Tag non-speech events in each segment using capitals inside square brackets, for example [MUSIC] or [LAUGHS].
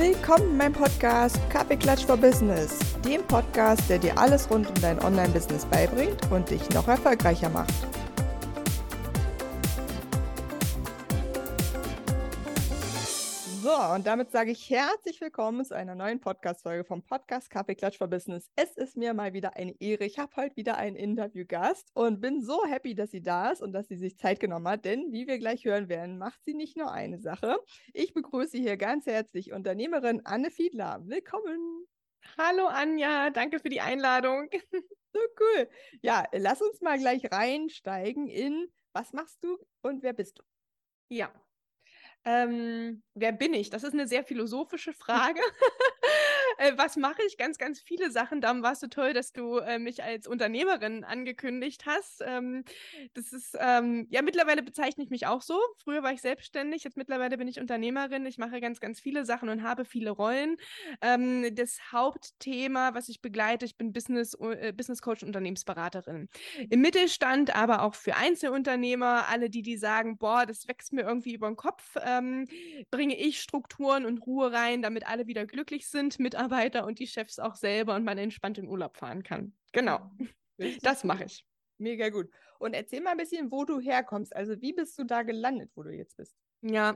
Willkommen in meinem Podcast Kaffeeklatsch for Business, dem Podcast, der dir alles rund um dein Online-Business beibringt und dich noch erfolgreicher macht. So, und damit sage ich herzlich willkommen zu einer neuen Podcast-Folge vom Podcast Kaffee Klatsch for Business. Es ist mir mal wieder eine Ehre. Ich habe heute wieder einen Interviewgast und bin so happy, dass sie da ist und dass sie sich Zeit genommen hat, denn wie wir gleich hören werden, macht sie nicht nur eine Sache. Ich begrüße hier ganz herzlich Unternehmerin Anne Fiedler. Willkommen. Hallo Anja, danke für die Einladung. [LAUGHS] So cool. Ja, lass uns mal gleich reinsteigen in was machst du und wer bist du? Ja, ähm, wer bin ich? Das ist eine sehr philosophische Frage. [LAUGHS] [LAUGHS] äh, was mache ich? Ganz, ganz viele Sachen. Darum warst du toll, dass du äh, mich als Unternehmerin angekündigt hast. Ähm, das ist, ähm, ja, mittlerweile bezeichne ich mich auch so. Früher war ich selbstständig, jetzt mittlerweile bin ich Unternehmerin. Ich mache ganz, ganz viele Sachen und habe viele Rollen. Ähm, das Hauptthema, was ich begleite, ich bin Business, äh, Business Coach und Unternehmensberaterin. Im Mittelstand, aber auch für Einzelunternehmer, alle die, die sagen, boah, das wächst mir irgendwie über den Kopf ähm, bringe ich Strukturen und Ruhe rein, damit alle wieder glücklich sind, Mitarbeiter und die Chefs auch selber und man entspannt in Urlaub fahren kann. Genau. Richtig das mache ich. Mega gut. Und erzähl mal ein bisschen, wo du herkommst. Also wie bist du da gelandet, wo du jetzt bist? Ja,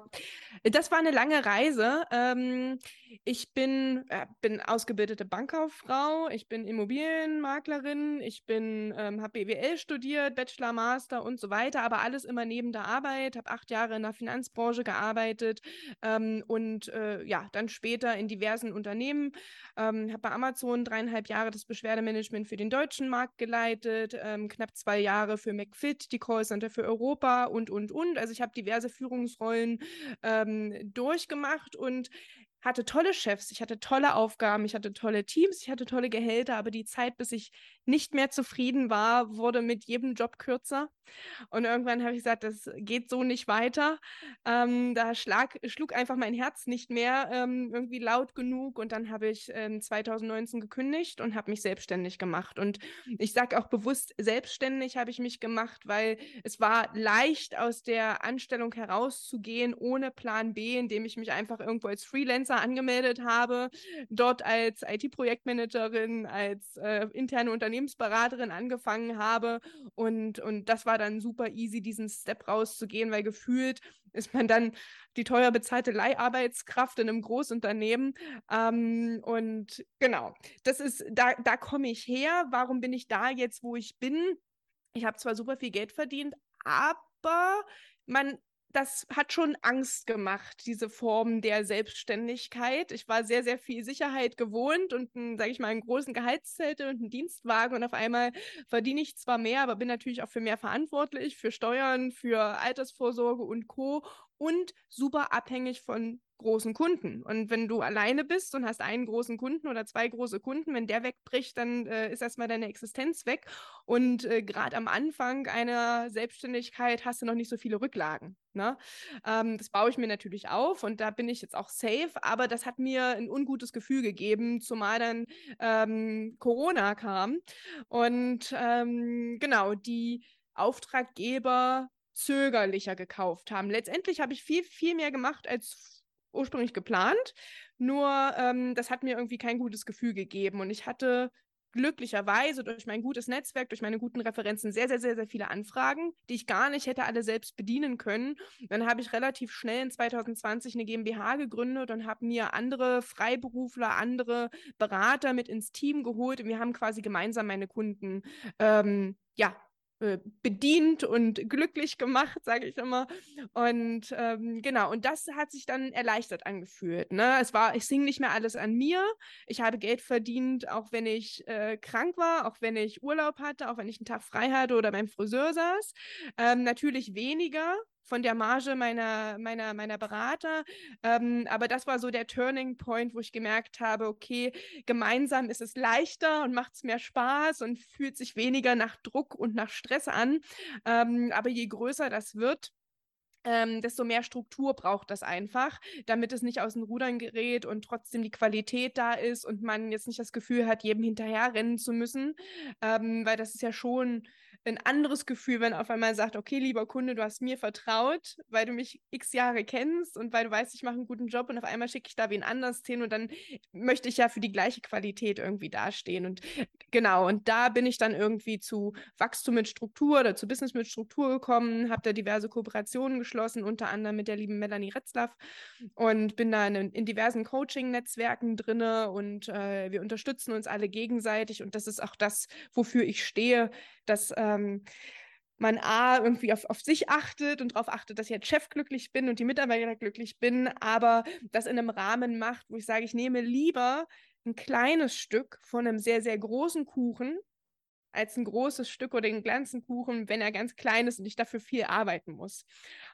das war eine lange Reise. Ähm, ich bin, äh, bin ausgebildete Bankkauffrau, ich bin Immobilienmaklerin, ich bin, ähm, habe BWL studiert, Bachelor, Master und so weiter, aber alles immer neben der Arbeit, habe acht Jahre in der Finanzbranche gearbeitet ähm, und äh, ja, dann später in diversen Unternehmen, ähm, habe bei Amazon dreieinhalb Jahre das Beschwerdemanagement für den deutschen Markt geleitet, ähm, knapp zwei Jahre für McFit, die Callcenter für Europa und, und, und. Also ich habe diverse Führungsrollen Rollen ähm, durchgemacht und hatte tolle Chefs, ich hatte tolle Aufgaben, ich hatte tolle Teams, ich hatte tolle Gehälter, aber die Zeit, bis ich nicht mehr zufrieden war, wurde mit jedem Job kürzer. Und irgendwann habe ich gesagt, das geht so nicht weiter. Ähm, da schlag, schlug einfach mein Herz nicht mehr ähm, irgendwie laut genug. Und dann habe ich ähm, 2019 gekündigt und habe mich selbstständig gemacht. Und ich sage auch bewusst, selbstständig habe ich mich gemacht, weil es war leicht aus der Anstellung herauszugehen, ohne Plan B, indem ich mich einfach irgendwo als Freelancer angemeldet habe, dort als IT-Projektmanagerin, als äh, interne Unternehmensberaterin angefangen habe. Und, und das war dann super easy, diesen Step rauszugehen, weil gefühlt ist man dann die teuer bezahlte Leiharbeitskraft in einem Großunternehmen. Ähm, und genau, das ist, da, da komme ich her. Warum bin ich da jetzt, wo ich bin? Ich habe zwar super viel Geld verdient, aber man das hat schon Angst gemacht, diese Form der Selbstständigkeit. Ich war sehr, sehr viel Sicherheit gewohnt und, sage ich mal, einen großen Gehaltszelte und einen Dienstwagen und auf einmal verdiene ich zwar mehr, aber bin natürlich auch für mehr verantwortlich, für Steuern, für Altersvorsorge und Co. und super abhängig von großen Kunden. Und wenn du alleine bist und hast einen großen Kunden oder zwei große Kunden, wenn der wegbricht, dann äh, ist erstmal deine Existenz weg. Und äh, gerade am Anfang einer Selbstständigkeit hast du noch nicht so viele Rücklagen. Ne? Ähm, das baue ich mir natürlich auf und da bin ich jetzt auch safe, aber das hat mir ein ungutes Gefühl gegeben, zumal dann ähm, Corona kam. Und ähm, genau, die Auftraggeber zögerlicher gekauft haben. Letztendlich habe ich viel, viel mehr gemacht als ursprünglich geplant. Nur ähm, das hat mir irgendwie kein gutes Gefühl gegeben. Und ich hatte glücklicherweise durch mein gutes Netzwerk, durch meine guten Referenzen sehr, sehr, sehr, sehr viele Anfragen, die ich gar nicht hätte alle selbst bedienen können. Dann habe ich relativ schnell in 2020 eine GmbH gegründet und habe mir andere Freiberufler, andere Berater mit ins Team geholt und wir haben quasi gemeinsam meine Kunden ähm, ja, bedient und glücklich gemacht, sage ich immer. Und ähm, genau, und das hat sich dann erleichtert angefühlt. Ne? Es war, es hing nicht mehr alles an mir. Ich habe Geld verdient, auch wenn ich äh, krank war, auch wenn ich Urlaub hatte, auch wenn ich einen Tag frei hatte oder beim Friseur saß. Ähm, natürlich weniger, von der Marge meiner, meiner, meiner Berater. Ähm, aber das war so der Turning Point, wo ich gemerkt habe, okay, gemeinsam ist es leichter und macht es mehr Spaß und fühlt sich weniger nach Druck und nach Stress an. Ähm, aber je größer das wird, ähm, desto mehr Struktur braucht das einfach, damit es nicht aus den Rudern gerät und trotzdem die Qualität da ist und man jetzt nicht das Gefühl hat, jedem hinterherrennen zu müssen, ähm, weil das ist ja schon ein anderes Gefühl, wenn auf einmal sagt, okay, lieber Kunde, du hast mir vertraut, weil du mich x Jahre kennst und weil du weißt, ich mache einen guten Job und auf einmal schicke ich da wen anders hin und dann möchte ich ja für die gleiche Qualität irgendwie dastehen. Und genau, und da bin ich dann irgendwie zu Wachstum mit Struktur oder zu Business mit Struktur gekommen, habe da diverse Kooperationen geschlossen, unter anderem mit der lieben Melanie Retzlaff und bin da in, in diversen Coaching-Netzwerken drin und äh, wir unterstützen uns alle gegenseitig und das ist auch das, wofür ich stehe, dass ähm, man A, irgendwie auf, auf sich achtet und darauf achtet, dass ich als Chef glücklich bin und die Mitarbeiter glücklich bin, aber das in einem Rahmen macht, wo ich sage, ich nehme lieber ein kleines Stück von einem sehr, sehr großen Kuchen als ein großes Stück oder den ganzen Kuchen, wenn er ganz klein ist und ich dafür viel arbeiten muss.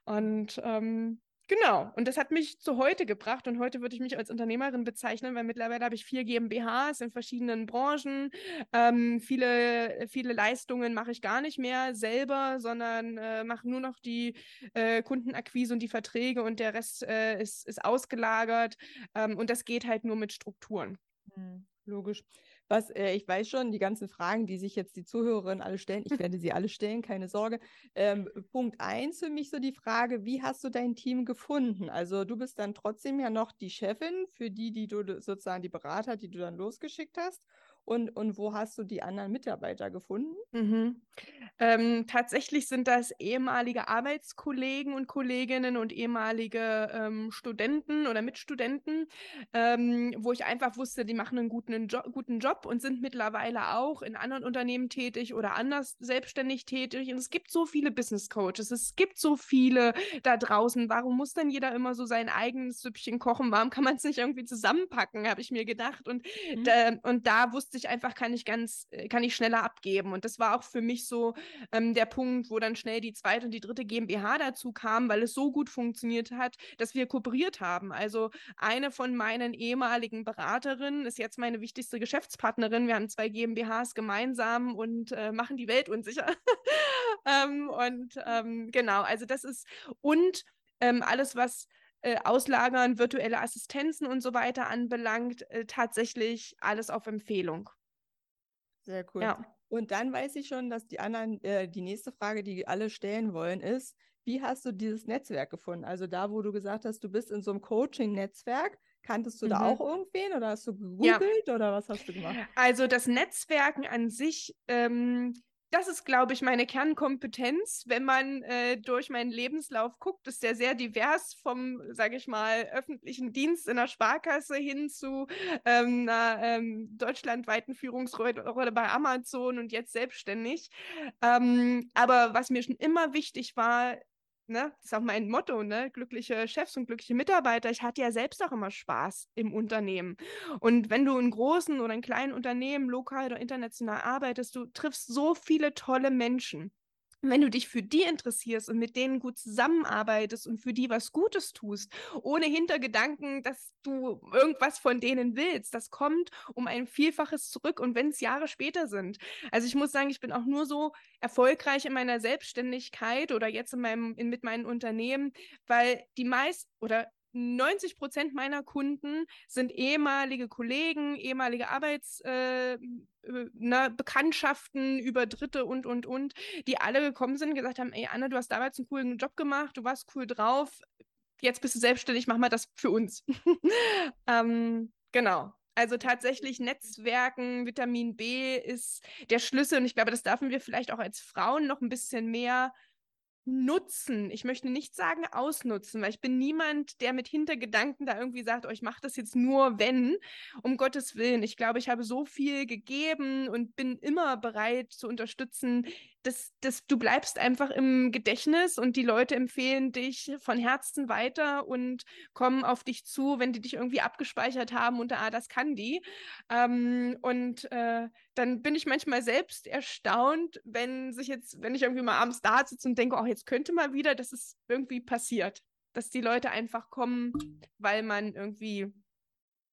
Und ähm, Genau, und das hat mich zu heute gebracht und heute würde ich mich als Unternehmerin bezeichnen, weil mittlerweile habe ich vier GmbHs in verschiedenen Branchen. Ähm, viele, viele Leistungen mache ich gar nicht mehr selber, sondern äh, mache nur noch die äh, Kundenakquise und die Verträge und der Rest äh, ist, ist ausgelagert. Ähm, und das geht halt nur mit Strukturen. Hm, logisch. Was, äh, ich weiß schon, die ganzen Fragen, die sich jetzt die Zuhörerinnen alle stellen, ich werde sie alle stellen, keine Sorge. Ähm, Punkt eins für mich so die Frage, wie hast du dein Team gefunden? Also du bist dann trotzdem ja noch die Chefin für die, die du sozusagen die Berater, die du dann losgeschickt hast. Und, und wo hast du die anderen Mitarbeiter gefunden? Mhm. Ähm, tatsächlich sind das ehemalige Arbeitskollegen und Kolleginnen und ehemalige ähm, Studenten oder Mitstudenten, ähm, wo ich einfach wusste, die machen einen guten, jo guten Job und sind mittlerweile auch in anderen Unternehmen tätig oder anders selbstständig tätig. Und es gibt so viele Business Coaches, es gibt so viele da draußen. Warum muss denn jeder immer so sein eigenes Süppchen kochen? Warum kann man es nicht irgendwie zusammenpacken, habe ich mir gedacht. Und, mhm. da, und da wusste ich einfach, kann ich ganz, äh, kann ich schneller abgeben. Und das war auch für mich so ähm, der Punkt, wo dann schnell die zweite und die dritte GmbH dazu kam, weil es so gut funktioniert hat, dass wir kooperiert haben. Also eine von meinen ehemaligen Beraterinnen ist jetzt meine wichtigste Geschäftspartnerin. Wir haben zwei GmbHs gemeinsam und äh, machen die Welt unsicher. [LAUGHS] ähm, und ähm, genau, also das ist und ähm, alles, was äh, Auslagern, virtuelle Assistenzen und so weiter anbelangt, äh, tatsächlich alles auf Empfehlung. Sehr cool. Ja. Und dann weiß ich schon, dass die anderen, äh, die nächste Frage, die alle stellen wollen, ist, wie hast du dieses Netzwerk gefunden? Also da, wo du gesagt hast, du bist in so einem Coaching-Netzwerk, kanntest du mhm. da auch irgendwen oder hast du gegoogelt ja. oder was hast du gemacht? Also das Netzwerken an sich ähm, das ist, glaube ich, meine Kernkompetenz. Wenn man äh, durch meinen Lebenslauf guckt, ist der sehr divers vom, sage ich mal, öffentlichen Dienst in der Sparkasse hin zu ähm, einer ähm, deutschlandweiten Führungsrolle bei Amazon und jetzt selbstständig. Ähm, aber was mir schon immer wichtig war, ne, das ist auch mein Motto, ne, glückliche Chefs und glückliche Mitarbeiter. Ich hatte ja selbst auch immer Spaß im Unternehmen. Und wenn du in großen oder in kleinen Unternehmen, lokal oder international arbeitest, du triffst so viele tolle Menschen wenn du dich für die interessierst und mit denen gut zusammenarbeitest und für die was Gutes tust, ohne Hintergedanken, dass du irgendwas von denen willst, das kommt um ein Vielfaches zurück und wenn es Jahre später sind. Also ich muss sagen, ich bin auch nur so erfolgreich in meiner Selbstständigkeit oder jetzt in meinem, in, mit meinen Unternehmen, weil die meist oder 90 Prozent meiner Kunden sind ehemalige Kollegen, ehemalige Arbeitsbekanntschaften äh, über Dritte und, und, und, die alle gekommen sind und gesagt haben, ey Anne, du hast damals einen coolen Job gemacht, du warst cool drauf, jetzt bist du selbstständig, mach mal das für uns. [LAUGHS] ähm, genau. Also tatsächlich Netzwerken, Vitamin B ist der Schlüssel und ich glaube, das dürfen wir vielleicht auch als Frauen noch ein bisschen mehr nutzen. Ich möchte nicht sagen ausnutzen, weil ich bin niemand, der mit Hintergedanken da irgendwie sagt, oh, ich mache das jetzt nur, wenn, um Gottes Willen. Ich glaube, ich habe so viel gegeben und bin immer bereit zu unterstützen, das, das, du bleibst einfach im Gedächtnis und die Leute empfehlen dich von Herzen weiter und kommen auf dich zu, wenn die dich irgendwie abgespeichert haben und ah, das kann die. Ähm, und äh, dann bin ich manchmal selbst erstaunt, wenn sich jetzt, wenn ich irgendwie mal abends da sitze und denke, oh, jetzt könnte mal wieder, dass es irgendwie passiert. Dass die Leute einfach kommen, weil man irgendwie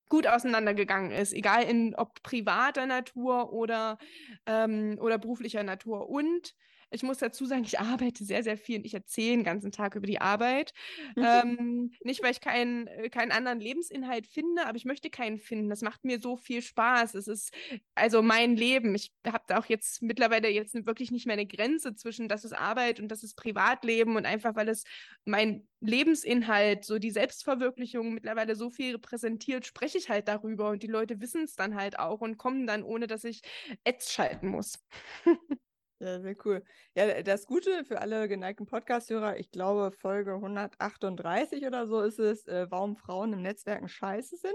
gut auseinandergegangen ist, egal in ob privater Natur oder, ähm, oder beruflicher Natur. Und Ich muss dazu sagen, ich arbeite sehr, sehr viel und ich erzähle den ganzen Tag über die Arbeit. ähm, nicht, weil ich keinen, äh, keinen anderen Lebensinhalt finde, aber ich möchte keinen finden. Das macht mir so viel Spaß. Es ist also mein Leben. Ich habe da auch jetzt mittlerweile jetzt wirklich nicht mehr eine Grenze zwischen das ist Arbeit und das ist Privatleben und einfach, weil es mein Lebensinhalt, so die Selbstverwirklichung mittlerweile so viel repräsentiert, spreche ich halt darüber und die Leute wissen es dann halt auch und kommen dann, ohne dass ich Ads schalten muss. [LAUGHS] Ja, sehr cool. Ja, das Gute für alle geneigten Podcast-Hörer, ich glaube, Folge 138 oder so ist es, äh, warum Frauen im Netzwerken scheiße sind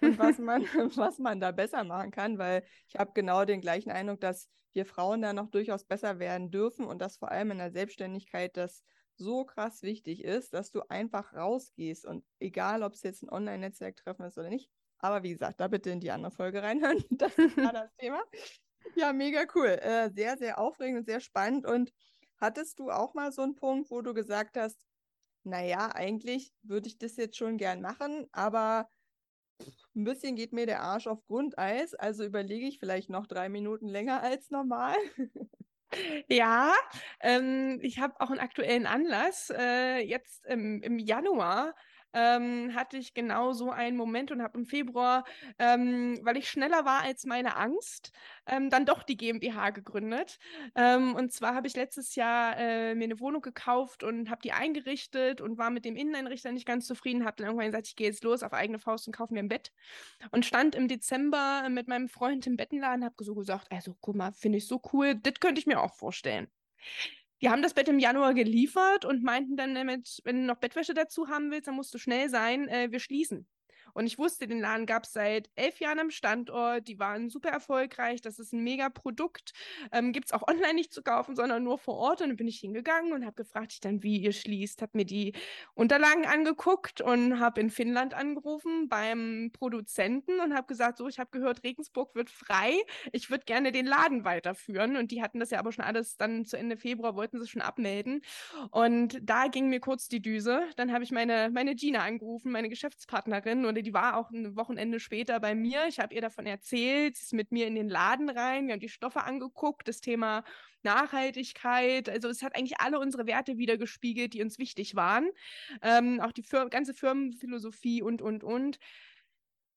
und was man, [LAUGHS] [LAUGHS] was man da besser machen kann, weil ich habe genau den gleichen Eindruck, dass wir Frauen da noch durchaus besser werden dürfen und dass vor allem in der Selbstständigkeit das so krass wichtig ist, dass du einfach rausgehst und egal, ob es jetzt ein Online-Netzwerktreffen ist oder nicht, aber wie gesagt, da bitte in die andere Folge reinhören. [LAUGHS] Das war das Thema. Ja, mega cool. Äh, sehr, sehr aufregend und sehr spannend. Und hattest du auch mal so einen Punkt, wo du gesagt hast, naja, eigentlich würde ich das jetzt schon gern machen, aber ein bisschen geht mir der Arsch auf Grundeis, also überlege ich vielleicht noch drei Minuten länger als normal. [LAUGHS] Ja, ähm, ich habe auch einen aktuellen Anlass. Äh, jetzt im, im Januar ähm, hatte ich genau so einen Moment und habe im Februar, ähm, weil ich schneller war als meine Angst, ähm, dann doch die GmbH gegründet. Ähm, und zwar habe ich letztes Jahr äh, mir eine Wohnung gekauft und habe die eingerichtet und war mit dem Inneneinrichter nicht ganz zufrieden, habe dann irgendwann gesagt, ich gehe jetzt los auf eigene Faust und kaufe mir ein Bett. Und stand im Dezember mit meinem Freund im Bettenladen, habe so gesagt, also guck mal, finde ich so cool, das könnte ich mir auch vorstellen. Die haben das Bett im Januar geliefert und meinten dann damit, wenn du noch Bettwäsche dazu haben willst, dann musst du schnell sein, äh, wir schließen. Und ich wusste, den Laden gab es seit elf Jahren am Standort. Die waren super erfolgreich. Das ist ein mega Produkt. Ähm, Gibt es auch online nicht zu kaufen, sondern nur vor Ort. Und dann bin ich hingegangen und habe gefragt, ich dann, wie ihr schließt. Habe mir die Unterlagen angeguckt und habe in Finnland angerufen beim Produzenten und habe gesagt, so, ich habe gehört, Regensburg wird frei. Ich würde gerne den Laden weiterführen. Und die hatten das ja aber schon alles dann zu Ende Februar, wollten sie schon abmelden. Und da ging mir kurz die Düse. Dann habe ich meine, meine Gina angerufen, meine Geschäftspartnerin, und die war auch ein Wochenende später bei mir. Ich habe ihr davon erzählt, sie ist mit mir in den Laden rein, wir haben die Stoffe angeguckt, das Thema Nachhaltigkeit. Also es hat eigentlich alle unsere Werte wiedergespiegelt, die uns wichtig waren. Ähm, auch die Fir ganze Firmenphilosophie und, und, und.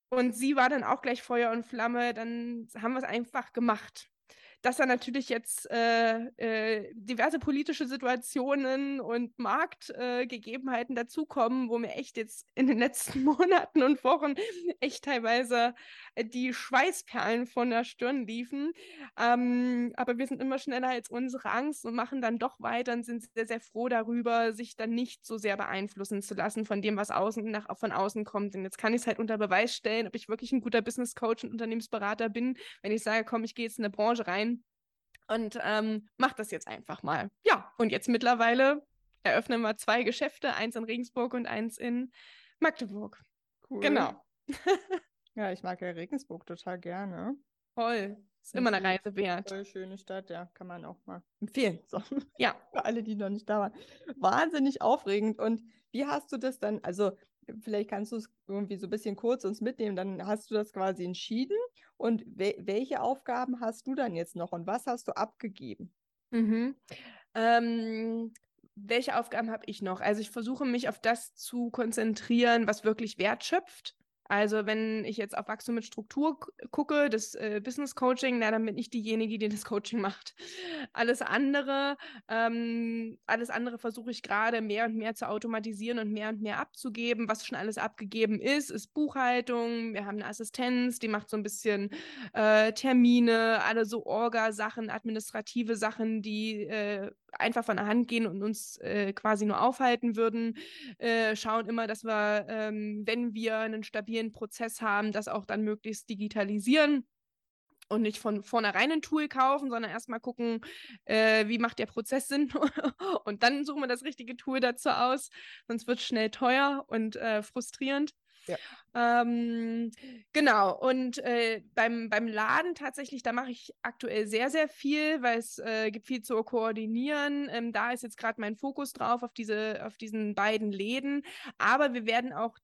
Und sie war dann auch gleich Feuer und Flamme. Dann haben wir es einfach gemacht dass da natürlich jetzt äh, äh, diverse politische Situationen und Marktgegebenheiten äh, dazukommen, wo mir echt jetzt in den letzten [LAUGHS] Monaten und Wochen echt teilweise die Schweißperlen von der Stirn liefen. Ähm, aber wir sind immer schneller als unsere Angst und machen dann doch weiter und sind sehr, sehr froh darüber, sich dann nicht so sehr beeinflussen zu lassen von dem, was außen nach, von außen kommt. Und jetzt kann ich es halt unter Beweis stellen, ob ich wirklich ein guter Business Coach und Unternehmensberater bin, wenn ich sage, komm, ich gehe jetzt in eine Branche rein und ähm, mache das jetzt einfach mal. Ja, und jetzt mittlerweile eröffnen wir zwei Geschäfte, eins in Regensburg und eins in Magdeburg. Cool. Genau. [LAUGHS] ja, ich mag ja Regensburg total gerne. Toll. Ist immer eine Reise wert. Voll schöne Stadt, ja, kann man auch mal empfehlen. So. Ja. [LAUGHS] Für alle, die noch nicht da waren. Wahnsinnig aufregend. Und wie hast du das dann, also vielleicht kannst du es irgendwie so ein bisschen kurz uns mitnehmen, dann hast du das quasi entschieden und we welche Aufgaben hast du dann jetzt noch und was hast du abgegeben? Mhm. Ähm, welche Aufgaben habe ich noch? Also ich versuche mich auf das zu konzentrieren, was wirklich Wert schöpft. Also wenn ich jetzt auf Wachstum mit Struktur gucke, das äh, Business Coaching, na, dann bin ich diejenige, die das Coaching macht. Alles andere, ähm, alles andere versuche ich gerade mehr und mehr zu automatisieren und mehr und mehr abzugeben. Was schon alles abgegeben ist, ist Buchhaltung. Wir haben eine Assistenz, die macht so ein bisschen äh, Termine, alle so Orga-Sachen, administrative Sachen, die äh, einfach von der Hand gehen und uns äh, quasi nur aufhalten würden. Äh, schauen immer, dass wir, ähm, wenn wir einen stabilen Prozess haben, das auch dann möglichst digitalisieren und nicht von vornherein ein Tool kaufen, sondern erstmal gucken, äh, wie macht der Prozess Sinn [LAUGHS] und dann suchen wir das richtige Tool dazu aus, sonst wird es schnell teuer und äh, frustrierend. Ja. Ähm, genau, und äh, beim, beim Laden tatsächlich, da mache ich aktuell sehr, sehr viel, weil es äh, gibt viel zu koordinieren. Ähm, da ist jetzt gerade mein Fokus drauf, auf, diese, auf diesen beiden Läden. Aber wir werden auch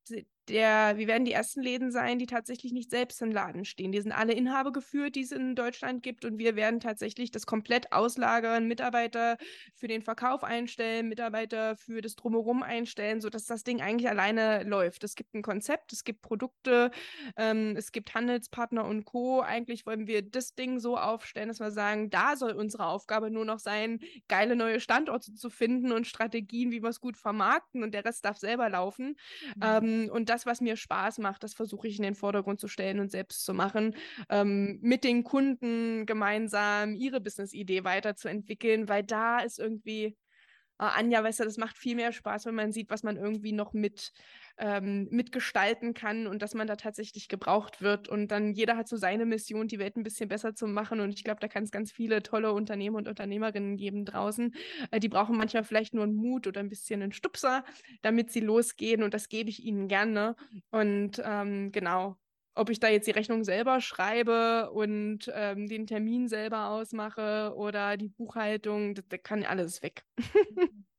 der, wir werden die ersten Läden sein, die tatsächlich nicht selbst in Laden stehen. Die sind alle Inhaber geführt, die es in Deutschland gibt und wir werden tatsächlich das komplett auslagern, Mitarbeiter für den Verkauf einstellen, Mitarbeiter für das Drumherum einstellen, sodass das Ding eigentlich alleine läuft. Es gibt ein Konzept, es gibt Produkte, ähm, es gibt Handelspartner und Co. Eigentlich wollen wir das Ding so aufstellen, dass wir sagen, da soll unsere Aufgabe nur noch sein, geile neue Standorte zu finden und Strategien, wie wir es gut vermarkten und der Rest darf selber laufen. Mhm. Ähm, und das, was mir Spaß macht, das versuche ich in den Vordergrund zu stellen und selbst zu machen, ähm, mit den Kunden gemeinsam ihre Business-Idee weiterzuentwickeln, weil da ist irgendwie Anja, weißt du, das macht viel mehr Spaß, wenn man sieht, was man irgendwie noch mit ähm, mitgestalten kann und dass man da tatsächlich gebraucht wird. Und dann jeder hat so seine Mission, die Welt ein bisschen besser zu machen. Und ich glaube, da kann es ganz viele tolle Unternehmer und Unternehmerinnen geben draußen. Äh, die brauchen manchmal vielleicht nur einen Mut oder ein bisschen einen Stupser, damit sie losgehen. Und das gebe ich ihnen gerne. Und ähm, genau, ob ich da jetzt die Rechnung selber schreibe und ähm, den Termin selber ausmache oder die Buchhaltung, das, das kann alles weg.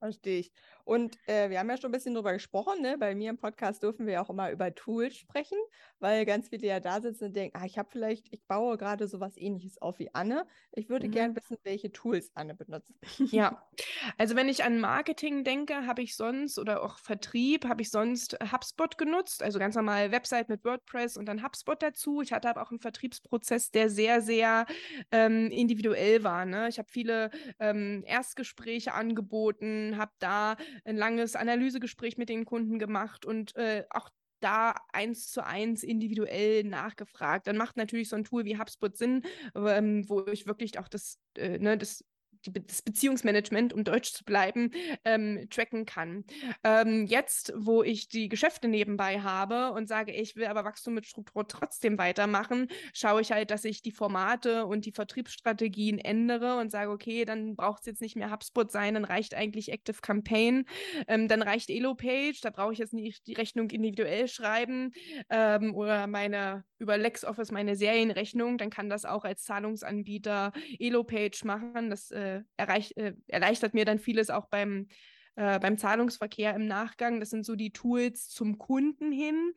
Verstehe ich. Und äh, wir haben ja schon ein bisschen drüber gesprochen, ne? Bei mir im Podcast dürfen wir ja auch immer über Tools sprechen, weil ganz viele ja da sitzen und denken, ah, ich habe vielleicht, ich baue gerade sowas ähnliches auf wie Anne. Ich würde mhm. gerne wissen, welche Tools Anne benutzt. Ja, [LAUGHS] also wenn ich an Marketing denke, habe ich sonst oder auch Vertrieb, habe ich sonst HubSpot genutzt, also ganz normal Website mit WordPress und dann HubSpot dazu. Ich hatte aber auch einen Vertriebsprozess, der sehr, sehr ähm, individuell war. Ne? Ich habe viele ähm, Erstgespräche angeboten, habe da ein langes Analysegespräch mit den Kunden gemacht und äh, auch da eins zu eins individuell nachgefragt. Dann macht natürlich so ein Tool wie HubSpot Sinn, ähm, wo ich wirklich auch das, äh, ne, das die, das Beziehungsmanagement, um Deutsch zu bleiben, ähm, tracken kann. Ähm, jetzt, wo ich die Geschäfte nebenbei habe und sage, ich will aber Wachstum mit Struktur trotzdem weitermachen, schaue ich halt, dass ich die Formate und die Vertriebsstrategien ändere und sage, okay, dann braucht es jetzt nicht mehr HubSpot sein, dann reicht eigentlich Active Campaign, ähm, dann reicht Elo-Page, da brauche ich jetzt nicht die Rechnung individuell schreiben ähm, oder meine über LexOffice meine Serienrechnung, dann kann das auch als Zahlungsanbieter Elo-Page machen. Das äh, äh, erreich, äh, erleichtert mir dann vieles auch beim, äh, beim Zahlungsverkehr im Nachgang. Das sind so die Tools zum Kunden hin.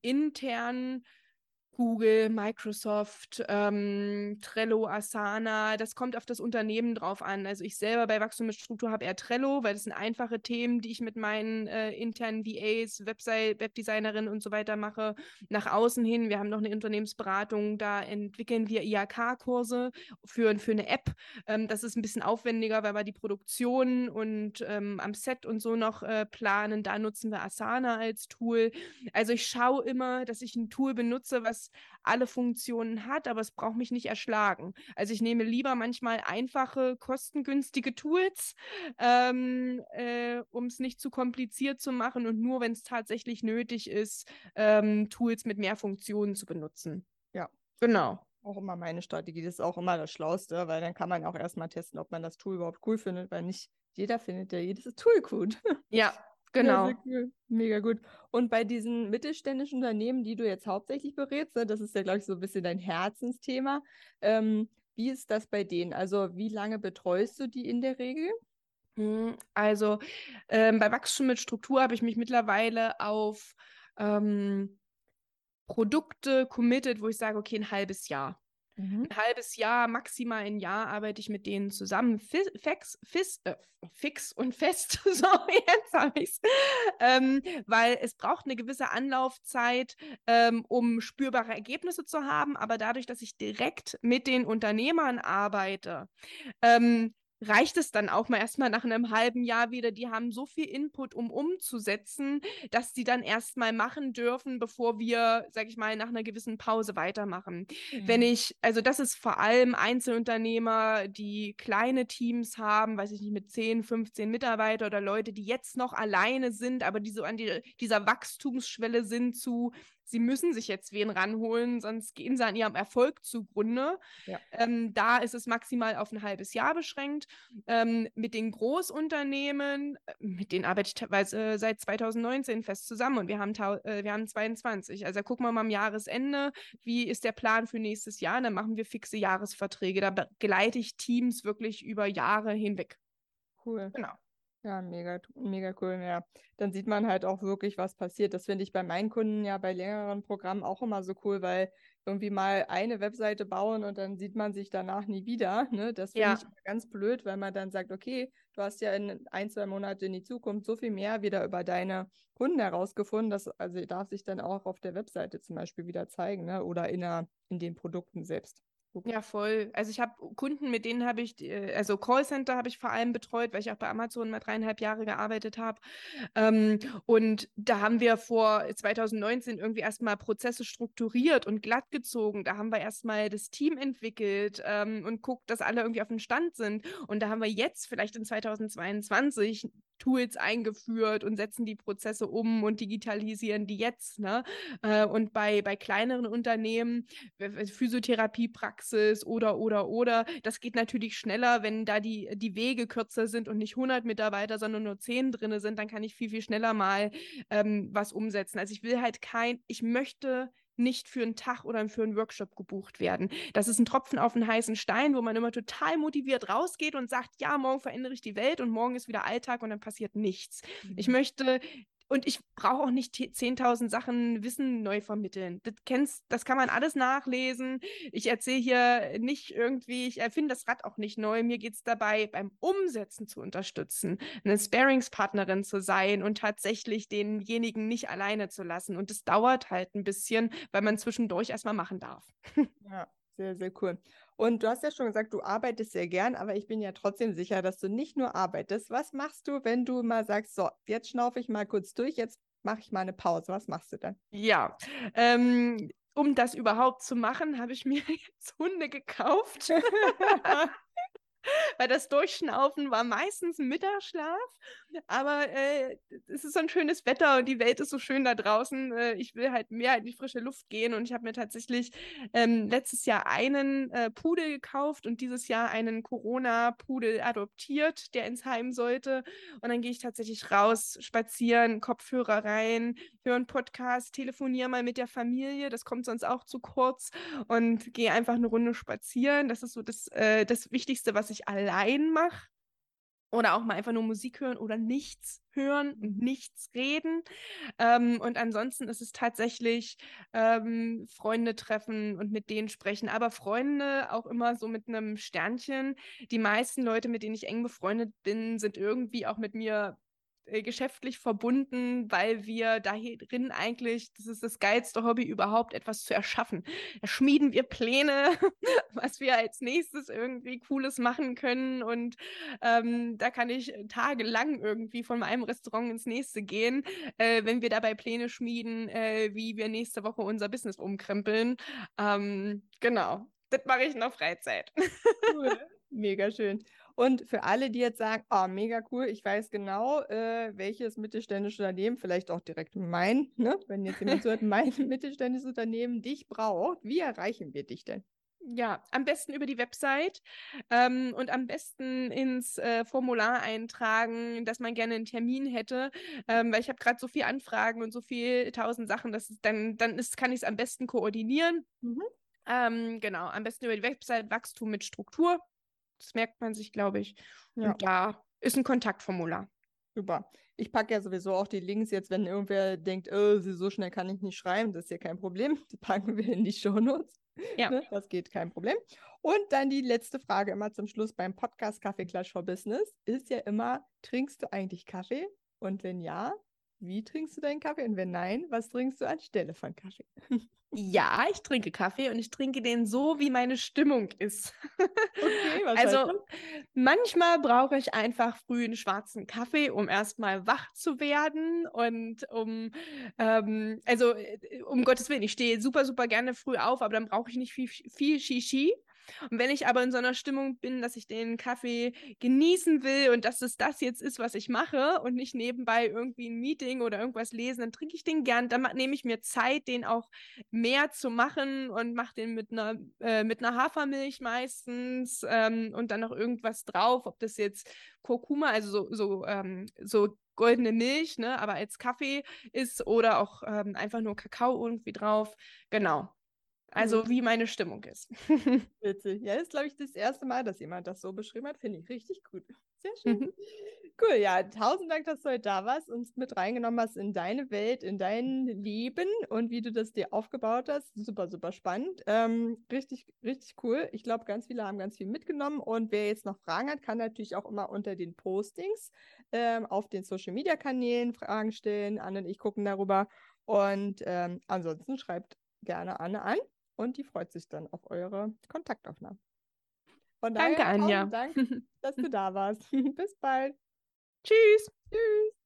Intern Google, Microsoft, ähm, Trello, Asana, das kommt auf das Unternehmen drauf an. Also ich selber bei Wachstum mit Struktur habe eher Trello, weil das sind einfache Themen, die ich mit meinen äh, internen VAs, Website, Webdesignerinnen und so weiter mache. Nach außen hin, wir haben noch eine Unternehmensberatung, da entwickeln wir IHK-Kurse für, für eine App. Ähm, das ist ein bisschen aufwendiger, weil wir die Produktion und ähm, am Set und so noch äh, planen. Da nutzen wir Asana als Tool. Also ich schaue immer, dass ich ein Tool benutze, was alle Funktionen hat, aber es braucht mich nicht erschlagen. Also ich nehme lieber manchmal einfache, kostengünstige Tools, ähm, äh, um es nicht zu kompliziert zu machen und nur, wenn es tatsächlich nötig ist, ähm, Tools mit mehr Funktionen zu benutzen. Ja. Genau auch immer meine Strategie. Das ist auch immer das Schlauste, weil dann kann man auch erstmal testen, ob man das Tool überhaupt cool findet, weil nicht jeder findet ja jedes Tool gut. Ja, [LAUGHS] Genau. Ja, cool. Mega gut. Und bei diesen mittelständischen Unternehmen, die du jetzt hauptsächlich berätst, ne, das ist ja, glaube ich, so ein bisschen dein Herzensthema. Ähm, wie ist das bei denen? Also, wie lange betreust du die in der Regel? Hm, also, ähm, bei Wachstum mit Struktur habe ich mich mittlerweile auf ähm, Produkte committed, wo ich sage, okay, ein halbes Jahr. Mhm. Ein halbes Jahr, maximal ein Jahr arbeite ich mit denen zusammen, fix, fix, äh, fix und fest. [LAUGHS] so, jetzt habe ich es. Ähm, weil es braucht eine gewisse Anlaufzeit, ähm, um spürbare Ergebnisse zu haben. Aber dadurch, dass ich direkt mit den Unternehmern arbeite, ähm, reicht es dann auch mal erstmal nach einem halben Jahr wieder. Die haben so viel Input, um umzusetzen, dass sie dann erstmal machen dürfen, bevor wir, sag ich mal, nach einer gewissen Pause weitermachen. Mhm. Wenn ich, also das ist vor allem Einzelunternehmer, die kleine Teams haben, weiß ich nicht, mit 10, 15 Mitarbeiter oder Leute, die jetzt noch alleine sind, aber die so an die, dieser Wachstumsschwelle sind zu sie müssen sich jetzt wen ranholen, sonst gehen sie an ihrem Erfolg zugrunde. Ja. Ähm, da ist es maximal auf ein halbes Jahr beschränkt. Ähm, mit den Großunternehmen, äh, mit denen arbeite ich teilweise seit 2019 fest zusammen und wir haben, äh, wir haben 22. Also gucken wir mal am Jahresende, wie ist der Plan für nächstes Jahr? Und dann machen wir fixe Jahresverträge. Da begleite ich Teams wirklich über Jahre hinweg. Cool. Genau. Ja, mega, mega cool. Ja, dann sieht man halt auch wirklich, was passiert. Das finde ich bei meinen Kunden ja bei längeren Programmen auch immer so cool, weil irgendwie mal eine Webseite bauen und dann sieht man sich danach nie wieder. Ne? Das finde Ja. ich ganz blöd, weil man dann sagt, okay, du hast ja in ein, zwei Monate in die Zukunft so viel mehr wieder über deine Kunden herausgefunden, dass also darf sich dann auch auf der Webseite zum Beispiel wieder zeigen, ne? Oder in der, in den Produkten selbst. Ja, voll. Also ich habe Kunden, mit denen habe ich, äh, also Callcenter habe ich vor allem betreut, weil ich auch bei Amazon mal dreieinhalb Jahre gearbeitet habe. Ähm, und da haben wir vor 2019 irgendwie erstmal Prozesse strukturiert und glatt gezogen. Da haben wir erstmal das Team entwickelt ähm, und guckt, dass alle irgendwie auf dem Stand sind. Und da haben wir jetzt vielleicht in 2022 Tools eingeführt und setzen die Prozesse um und digitalisieren die jetzt. Ne? Äh, und bei, bei kleineren Unternehmen, w- Physiotherapiepraxis oder, oder, oder, das geht natürlich schneller, wenn da die, die Wege kürzer sind und nicht 100 Mitarbeiter, sondern nur 10 drin sind, dann kann ich viel, viel schneller mal ähm, was umsetzen. Also ich will halt kein, ich möchte nicht für einen Tag oder für einen Workshop gebucht werden. Das ist ein Tropfen auf einen heißen Stein, wo man immer total motiviert rausgeht und sagt, ja, morgen verändere ich die Welt und morgen ist wieder Alltag und dann passiert nichts. Ich Mhm. möchte und ich brauche auch nicht 10.000 Sachen Wissen neu vermitteln. Das kennst, das kann man alles nachlesen. Ich erzähle hier nicht irgendwie, ich erfinde das Rad auch nicht neu. Mir geht es dabei, beim Umsetzen zu unterstützen, eine Sparingspartnerin zu sein und tatsächlich denjenigen nicht alleine zu lassen. Und das dauert halt ein bisschen, weil man zwischendurch erstmal machen darf. [LAUGHS] Ja, sehr, sehr cool. Und du hast ja schon gesagt, du arbeitest sehr gern, aber ich bin ja trotzdem sicher, dass du nicht nur arbeitest. Was machst du, wenn du mal sagst, so, jetzt schnaufe ich mal kurz durch, jetzt mache ich mal eine Pause. Was machst du dann? Ja, ähm, um das überhaupt zu machen, habe ich mir [LAUGHS] jetzt Hunde gekauft. [LAUGHS] [LAUGHS] [LAUGHS] Weil das Durchschnaufen war meistens Mittagsschlaf, aber äh, es ist so ein schönes Wetter und die Welt ist so schön da draußen. Äh, ich will halt mehr in die frische Luft gehen und ich habe mir tatsächlich ähm, letztes Jahr einen äh, Pudel gekauft und dieses Jahr einen Corona-Pudel adoptiert, der ins Heim sollte. Und dann gehe ich tatsächlich raus, spazieren, Kopfhörer rein, höre einen Podcast, telefoniere mal mit der Familie, das kommt sonst auch zu kurz und gehe einfach eine Runde spazieren. Das ist so das, äh, das Wichtigste, was ich allein mache. Oder auch mal einfach nur Musik hören oder nichts hören und nichts reden. Ähm, und ansonsten ist es tatsächlich ähm, Freunde treffen und mit denen sprechen. Aber Freunde auch immer so mit einem Sternchen. Die meisten Leute, mit denen ich eng befreundet bin, sind irgendwie auch mit mir äh, geschäftlich verbunden, weil wir darin eigentlich, das ist das geilste Hobby überhaupt, etwas zu erschaffen. Da schmieden wir Pläne, [LAUGHS] was wir als nächstes irgendwie Cooles machen können und ähm, da kann ich tagelang irgendwie von einem Restaurant ins nächste gehen, äh, wenn wir dabei Pläne schmieden, äh, wie wir nächste Woche unser Business umkrempeln. Ähm, genau, das mache ich in der Freizeit. Cool. [LAUGHS] Mega schön. Und für alle, die jetzt sagen, oh, mega cool, ich weiß genau, äh, welches mittelständische Unternehmen, vielleicht auch direkt mein, ne, wenn jetzt jemand so hört, [LAUGHS] mein mittelständisches Unternehmen dich braucht, wie erreichen wir dich denn? Ja, am besten über die Website ähm, und am besten ins äh, Formular eintragen, dass man gerne einen Termin hätte, ähm, weil ich habe gerade so viele Anfragen und so viel tausend Sachen, dass es dann, dann ist, kann ich es am besten koordinieren. Mhm. Ähm, genau, am besten über die Website Wachstum mit Struktur. Das merkt man sich, glaube ich. Ja. Und da ist ein Kontaktformular. Super. Ich packe ja sowieso auch die Links jetzt, wenn irgendwer denkt, oh, sie- so schnell kann ich nicht schreiben, das ist ja kein Problem. [LAUGHS] Die packen wir in die Shownotes. Ja. Ne? Das geht kein Problem. Und dann die letzte Frage immer zum Schluss beim Podcast Kaffee Klatsch for Business ist ja immer, trinkst du eigentlich Kaffee? Und wenn ja, wie trinkst du deinen Kaffee? Und wenn nein, was trinkst du anstelle von Kaffee? Ja, ich trinke Kaffee und ich trinke den so, wie meine Stimmung ist. Okay, [LAUGHS] was Also manchmal brauche ich einfach früh einen schwarzen Kaffee, um erstmal wach zu werden und um, ähm, also äh, um Gottes Willen, ich stehe super, super gerne früh auf, aber dann brauche ich nicht viel, viel Shishi. Und wenn ich aber in so einer Stimmung bin, dass ich den Kaffee genießen will und dass es das jetzt ist, was ich mache und nicht nebenbei irgendwie ein Meeting oder irgendwas lesen, dann trinke ich den gern. Dann nehme ich mir Zeit, den auch mehr zu machen und mache den mit einer, äh, mit einer Hafermilch meistens ähm, und dann noch irgendwas drauf, ob das jetzt Kurkuma, also so, so, ähm, so goldene Milch, ne, aber als Kaffee ist oder auch ähm, einfach nur Kakao irgendwie drauf. Genau. Also mhm. wie meine Stimmung ist. [LAUGHS] [LAUGHS] Witzig. Ja, ist, glaube ich, das erste Mal, dass jemand das so beschrieben hat. Finde ich richtig gut. Sehr schön. Mhm. Cool, ja. Tausend Dank, dass du heute da warst, uns mit reingenommen hast in deine Welt, in dein Leben und wie du das dir aufgebaut hast. Super, super spannend. Ähm, richtig, richtig cool. Ich glaube, ganz viele haben ganz viel mitgenommen. Und wer jetzt noch Fragen hat, kann natürlich auch immer unter den Postings ähm, auf den Social Media Kanälen Fragen stellen. Anne und ich gucken darüber. Und ähm, ansonsten schreibt gerne Anne an und die freut sich dann auf eure Kontaktaufnahme. Von Danke, daher, Anja. Dank, [LAUGHS] dass du da warst. [LAUGHS] Bis bald. Tschüss. Tschüss.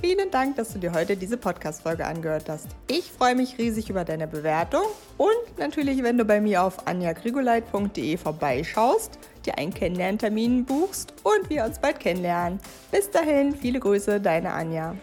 Vielen Dank, dass du dir heute diese Podcast-Folge angehört hast. Ich freue mich riesig über deine Bewertung und natürlich, wenn du bei mir auf anjagrigoleit.de vorbeischaust, dir einen Kennenlerntermin buchst und wir uns bald kennenlernen. Bis dahin, viele Grüße, deine Anja.